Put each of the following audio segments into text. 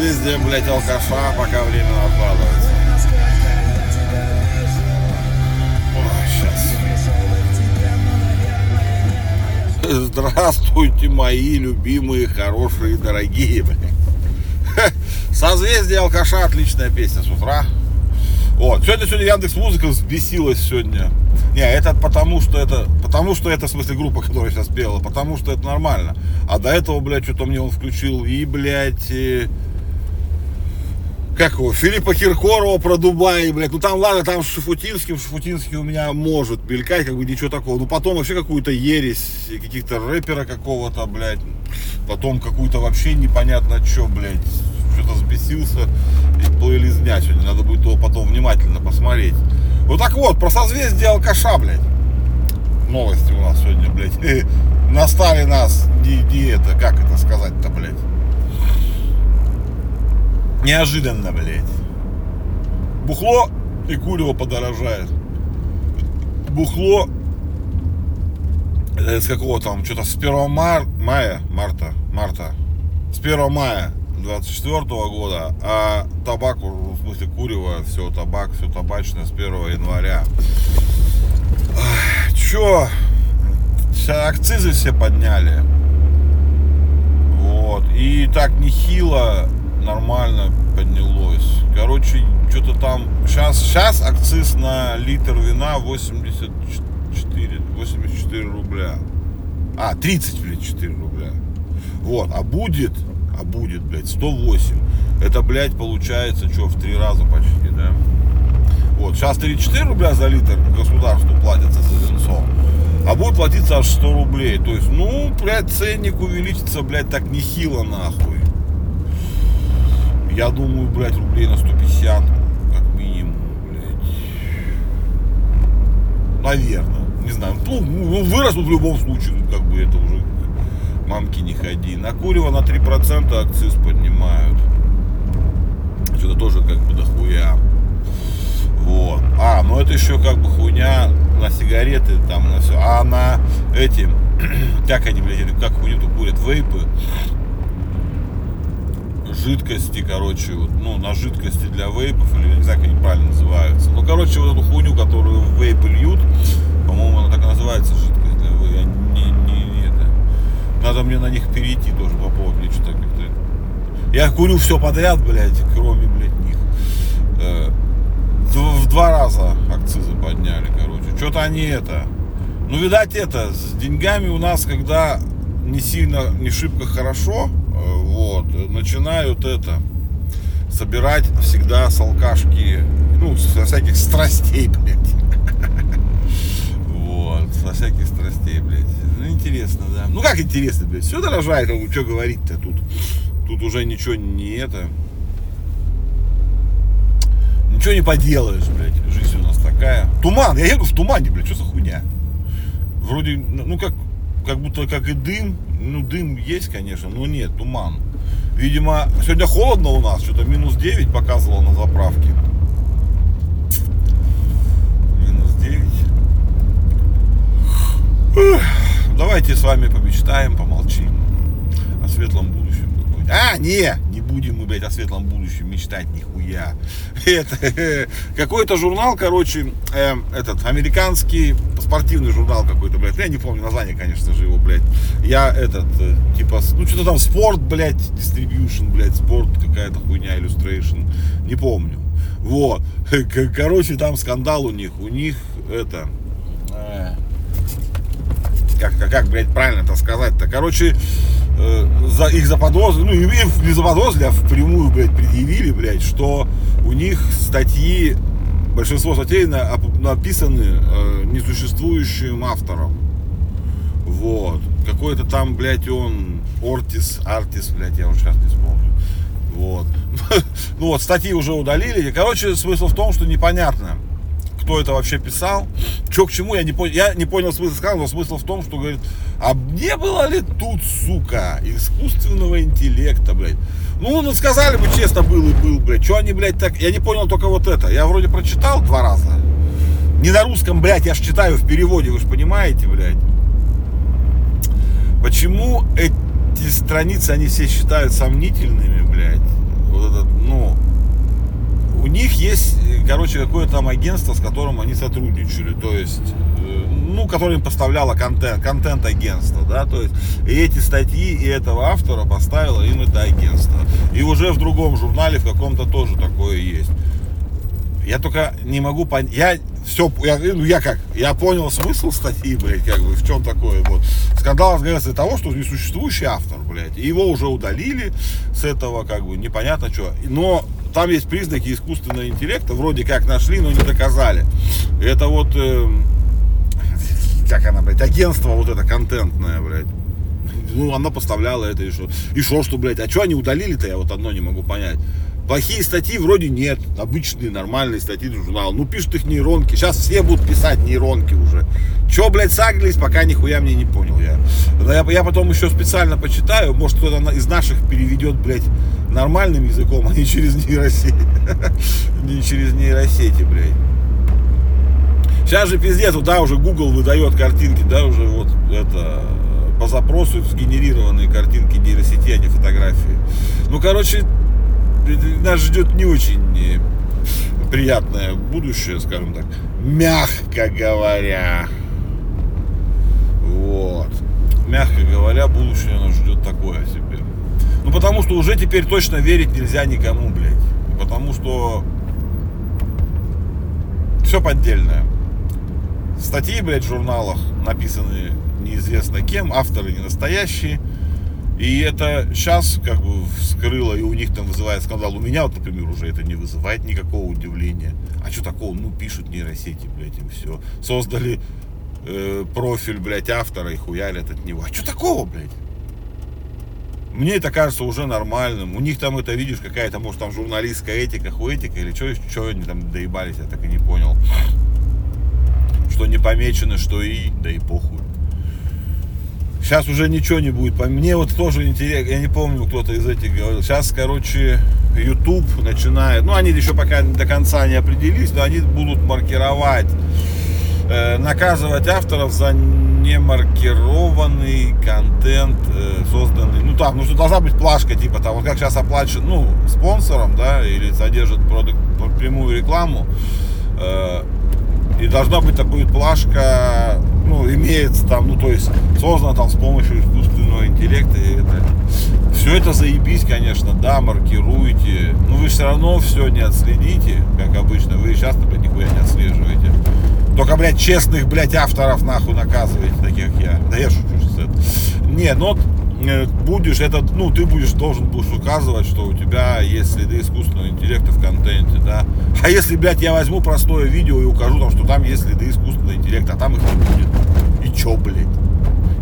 созвездие, блядь, алкаша, пока время сейчас. Здравствуйте, мои любимые, хорошие, дорогие. Созвездие алкаша, отличная песня с утра. Вот. Сегодня, сегодня Яндекс Музыка взбесилась сегодня. Не, это потому что это, потому что это, в смысле, группа, которая сейчас пела, потому что это нормально. А до этого, блядь, что-то мне он включил и, блядь, и, как его, Филиппа Киркорова про Дубай, блядь, ну там, ладно, там с Шафутинским, Шафутинский у меня может мелькать, как бы ничего такого, ну потом вообще какую-то ересь, каких-то рэпера какого-то, блядь, потом какую-то вообще непонятно что, блядь, что-то взбесился и плейлизнять сегодня. Надо будет его потом внимательно посмотреть. Вот так вот, про созвездие алкаша, блядь. Новости у нас сегодня, блядь. Настали нас не, не это, как это сказать-то, блядь. Неожиданно, блядь. Бухло и курево подорожает. Бухло с какого там, что-то с 1 мар... мая, марта, марта, с 1 мая 24 года, а табак, в смысле курево, все табак, все табачное с 1 января. Че, акцизы все подняли. Вот. И так нехило нормально поднялось. Короче, что-то там. Сейчас, сейчас акциз на литр вина 84, 84 рубля. А, 30, блин, 4 рубля. Вот, а будет а будет, блядь, 108. Это, блядь, получается, что, в три раза почти, да? Вот, сейчас 34 рубля за литр государству платится за венцо, а будет платиться аж 100 рублей. То есть, ну, блядь, ценник увеличится, блядь, так нехило, нахуй. Я думаю, блядь, рублей на 150, как минимум, блядь. Наверное, не знаю. Ну, вырастут в любом случае, как бы это уже мамки не ходи. На курево на 3% акциз поднимают. Что-то тоже как бы дохуя. Вот. А, ну это еще как бы хуйня на сигареты, там на все. А на эти, как они, блядь, как хуйню-то курят, вейпы, жидкости, короче, вот, ну, на жидкости для вейпов, или не знаю, как они правильно называются. Ну, короче, вот эту хуйню, которую вейпы льют, по-моему, она так и называется, жидкость для вейпа. Я не, не, надо мне на них перейти тоже попробовать что-то как-то. Я курю все подряд, блядь, кроме, блядь, них. Э, в два раза акцизы подняли, короче. Что-то они это. Ну, видать, это, с деньгами у нас, когда не сильно, не шибко хорошо, э, вот, начинают это, собирать всегда с алкашки, ну, со всяких страстей, блядь. Вот, со всяких страстей, блядь. Ну, интересно, да. Ну, как интересно, блядь. Все дорожает, ну, что говорить-то тут. Тут уже ничего не это. Ничего не поделаешь, блядь. Жизнь у нас такая. Туман. Я еду в тумане, блядь. Что за хуйня? Вроде, ну, как, как будто как и дым. Ну, дым есть, конечно, но нет, туман. Видимо, сегодня холодно у нас. Что-то минус 9 показывало на заправке. Минус 9. Ugh давайте с вами помечтаем, помолчим о светлом будущем. А, не, не будем мы, блядь, о светлом будущем мечтать нихуя. Это какой-то журнал, короче, э, этот, американский спортивный журнал какой-то, блядь. Я не помню название, конечно же, его, блядь. Я этот, э, типа, ну что-то там спорт, блядь, distribution, блядь, спорт, какая-то хуйня, illustration, не помню. Вот. Короче, там скандал у них. У них это, как, как, как блядь, правильно это сказать-то, короче, э, за, их заподозрили, ну, их не заподозрили, а впрямую, блядь, предъявили, блядь, что у них статьи, большинство статей на, написаны э, несуществующим автором. Вот. Какой-то там, блядь, он Ортис, Артис, блядь, я уже сейчас не вспомню. Вот. ну вот, статьи уже удалили. Короче, смысл в том, что непонятно, кто это вообще писал, что к чему, я не, понял, я не понял смысл сказал, но смысл в том, что говорит, а не было ли тут, сука, искусственного интеллекта, блядь. Ну, ну, сказали бы честно, был и был, блядь. Что они, блядь, так... Я не понял только вот это. Я вроде прочитал два раза. Не на русском, блядь, я ж читаю в переводе, вы же понимаете, блядь. Почему эти страницы, они все считают сомнительными, блядь? них есть, короче, какое-то там агентство, с которым они сотрудничали, то есть, э, ну, которое им поставляло контент, контент-агентство, да, то есть, и эти статьи и этого автора поставило им это агентство. И уже в другом журнале в каком-то тоже такое есть. Я только не могу понять, я все, я, ну я как, я понял смысл статьи, блядь, как бы, в чем такое, вот. Скандал разгорелся из того, что несуществующий автор, блядь, его уже удалили с этого, как бы, непонятно что, но там есть признаки искусственного интеллекта, вроде как нашли, но не доказали. Это вот, э, как она, блядь, агентство вот это контентное, блядь. Ну, она поставляла это и что. И что, что, блядь, а что они удалили-то, я вот одно не могу понять. Плохие статьи вроде нет, обычные нормальные статьи журнал. Ну пишут их нейронки, сейчас все будут писать нейронки уже. Че, блядь, сагрились, пока нихуя мне не понял я. Я, я потом еще специально почитаю, может кто-то из наших переведет, блядь, нормальным языком, а не через нейросети. Не через нейросети, блядь. Сейчас же пиздец, вот, да, уже Google выдает картинки, да, уже вот это по запросу сгенерированные картинки нейросети, а не фотографии. Ну, короче, нас ждет не очень приятное будущее, скажем так, мягко говоря. Вот. Мягко говоря, будущее нас ждет такое себе. Ну, потому что уже теперь точно верить нельзя никому, блядь. Потому что все поддельное. Статьи, блядь, в журналах написаны неизвестно кем, авторы не настоящие. И это сейчас как бы вскрыло, и у них там вызывает скандал. У меня вот, например, уже это не вызывает никакого удивления. А что такого? Ну, пишут нейросети, блядь, и все. Создали э, профиль, блядь, автора и хуярят от него. А что такого, блядь? Мне это кажется уже нормальным. У них там это, видишь, какая-то, может, там журналистская этика, хуэтика, или что, что они там доебались, я так и не понял. Что не помечено, что и, да и похуй. Сейчас уже ничего не будет. Мне вот тоже интересно, я не помню, кто-то из этих говорил. Сейчас, короче, YouTube начинает, ну, они еще пока до конца не определились, но они будут маркировать, э, наказывать авторов за немаркированный контент, э, созданный, ну, там, ну, что должна быть плашка, типа, вот как сейчас оплачивают, ну, спонсором, да, или содержит продукт, прямую рекламу, э, и должна быть такая плашка, ну, имеется там, ну, то есть создана там с помощью искусственного интеллекта. И это, все это заебись, конечно, да, маркируйте. Но вы все равно все не отследите, как обычно. Вы сейчас, блядь, нихуя не отслеживаете. Только, блядь, честных, блядь, авторов нахуй наказываете, таких я. Да я шучу, что это. Не, ну, Э, будешь, это, ну, ты будешь, должен будешь указывать, что у тебя есть следы искусственного интеллекта в контенте, да. А если, блядь, я возьму простое видео и укажу там, что там есть следы искусственного интеллекта, а там их не будет. И чё, блядь?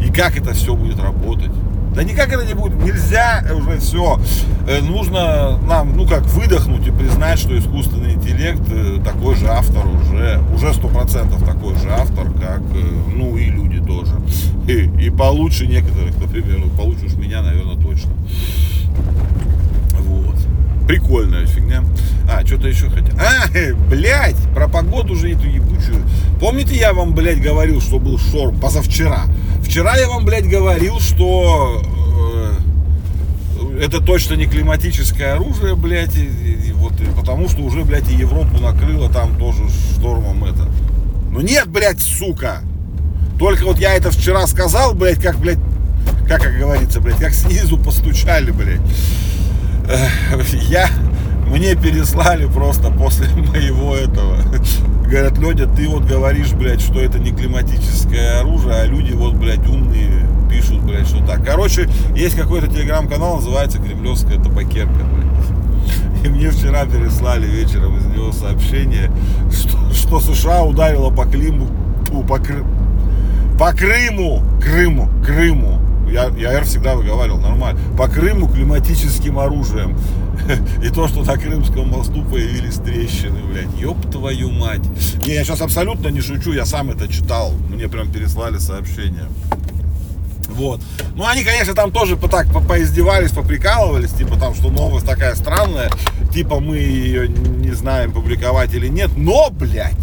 И как это все будет работать? Да никак это не будет. Нельзя уже все. Э, нужно нам, ну как, выдохнуть и признать, что искусственный интеллект э, такой же автор уже, уже сто процентов такой же автор, как, ну и люди тоже. И, и получше некоторых, например, ну получше уж меня, наверное, точно. Вот. Прикольная фигня. А, что-то еще хотел. А, блядь, про погоду же эту ебучую. Помните, я вам, блядь, говорил, что был шторм позавчера? Вчера я вам, блядь, говорил, что э, это точно не климатическое оружие, блядь, и, и, и вот, и потому что уже, блядь, и Европу накрыло там тоже штормом это. Ну нет, блядь, сука, только вот я это вчера сказал, блядь, как, блядь, как, как говорится, блядь, как снизу постучали, блядь. Я, мне переслали просто после моего этого. Говорят, Ледя, ты вот говоришь, блядь, что это не климатическое оружие, а люди вот, блядь, умные пишут, блядь, что так. Короче, есть какой-то телеграм-канал, называется Кремлевская табакерка, блядь. И мне вчера переслали вечером из него сообщение, что, что США ударила по Климу, по, по Крыму, Крыму, Крыму, я, я R всегда выговаривал нормально, по Крыму климатическим оружием. И то, что на Крымском мосту появились трещины, блядь, ёб твою мать. Не, я сейчас абсолютно не шучу, я сам это читал, мне прям переслали сообщение. Вот. Ну, они, конечно, там тоже по так по поиздевались, поприкалывались, типа там, что новость такая странная, типа мы ее не знаем, публиковать или нет, но, блядь,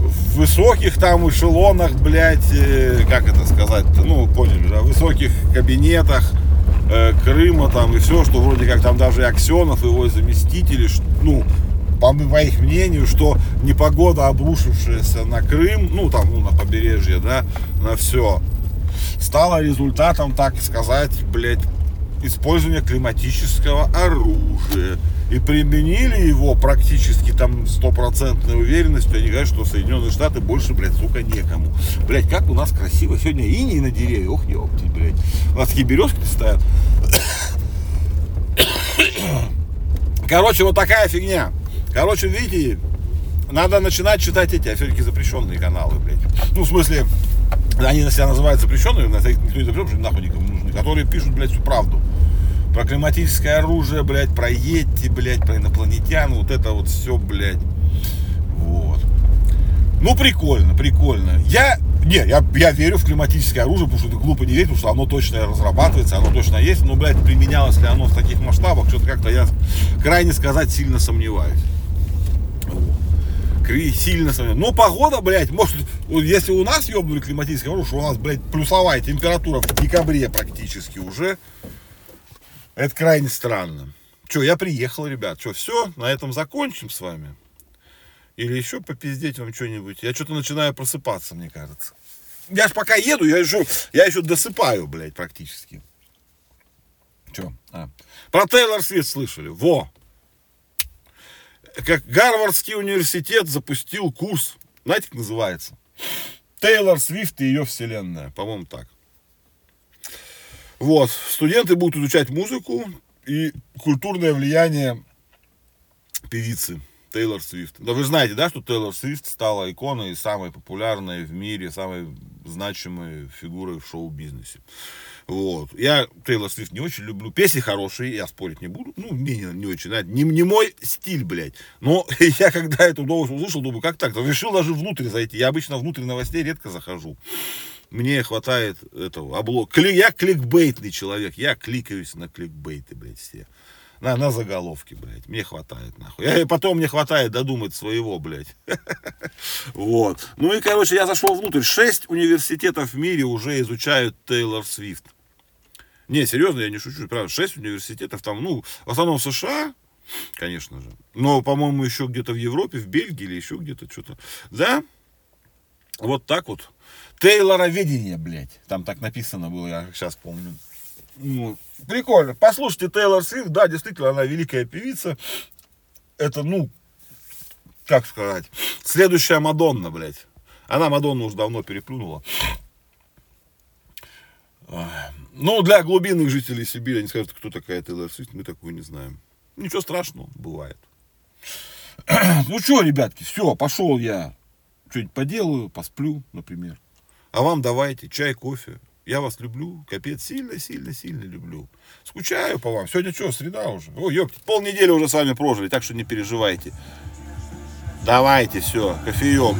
в высоких там эшелонах, блядь, э, как это сказать, ну, поняли, да, в высоких кабинетах э, Крыма там и все, что вроде как там даже Аксенов, его заместители, ну, по, по их мнению, что непогода, обрушившаяся на Крым, ну там, ну, на побережье, да, на все, стала результатом, так сказать, блядь, использования климатического оружия. И применили его практически там стопроцентной уверенностью. Они говорят, что Соединенные Штаты больше, блядь, сука, некому. Блядь, как у нас красиво. Сегодня иней на деревьях. Ох, ёпти, блядь. У нас такие березки стоят. Короче, вот такая фигня. Короче, видите, надо начинать читать эти, а запрещенные каналы, блядь. Ну, в смысле, они на себя называют запрещенными, на никто не запрещен, нахуй никому нужны, которые пишут, блядь, всю правду. Про климатическое оружие, блядь, про Йети, блядь, про инопланетян, вот это вот все, блядь. Вот. Ну, прикольно, прикольно. Я, не, я, я верю в климатическое оружие, потому что это глупо не верить, потому что оно точно разрабатывается, оно точно есть, но, блядь, применялось ли оно в таких масштабах, что-то как-то я крайне сказать сильно сомневаюсь сильно сомневаюсь. Но погода, блядь, может, если у нас ебнули климатическое оружие, у нас, блядь, плюсовая температура в декабре практически уже, это крайне странно. Че, я приехал, ребят. Че, все, на этом закончим с вами? Или еще попиздеть вам что-нибудь? Я что-то начинаю просыпаться, мне кажется. Я ж пока еду, я еще, я еще досыпаю, блядь, практически. Че? А. Про Тейлор Свифт слышали? Во! Как Гарвардский университет запустил курс, знаете, как называется? Тейлор Свифт и ее вселенная, по-моему, так. Вот, студенты будут изучать музыку и культурное влияние певицы Тейлор Свифт. Да вы знаете, да, что Тейлор Свифт стала иконой самой популярной в мире, самой значимой фигурой в шоу-бизнесе. Вот. Я Тейлор Свифт не очень люблю. Песни хорошие, я спорить не буду. Ну, мне не, не очень нравится. Не, не мой стиль, блядь. Но я когда эту новость услышал, думаю, как так? Решил даже внутрь зайти. Я обычно внутрь новостей редко захожу мне хватает этого облог. Я кликбейтный человек, я кликаюсь на кликбейты, блядь, все. На, на заголовки, блядь, мне хватает, нахуй. Я, потом мне хватает додумать своего, блядь. Вот. Ну и, короче, я зашел внутрь. Шесть университетов в мире уже изучают Тейлор Свифт. Не, серьезно, я не шучу, правда. Шесть университетов там, ну, в основном в США, конечно же. Но, по-моему, еще где-то в Европе, в Бельгии или еще где-то что-то. Да, вот так вот. Тейлороведение, блядь. Там так написано было, я сейчас помню. Ну, прикольно. Послушайте Тейлор Свифт, да, действительно, она великая певица. Это, ну, как сказать, следующая Мадонна, блядь. Она Мадонну уже давно переплюнула. Ну, для глубинных жителей Сибири они скажут, кто такая Тейлор Свифт, мы такую не знаем. Ничего страшного, бывает. Ну что, ребятки, все, пошел я что-нибудь поделаю, посплю, например. А вам давайте чай, кофе. Я вас люблю, капец, сильно-сильно-сильно люблю. Скучаю по вам. Сегодня что, среда уже? О, ёпти, полнедели уже с вами прожили, так что не переживайте. Давайте, все, кофеек.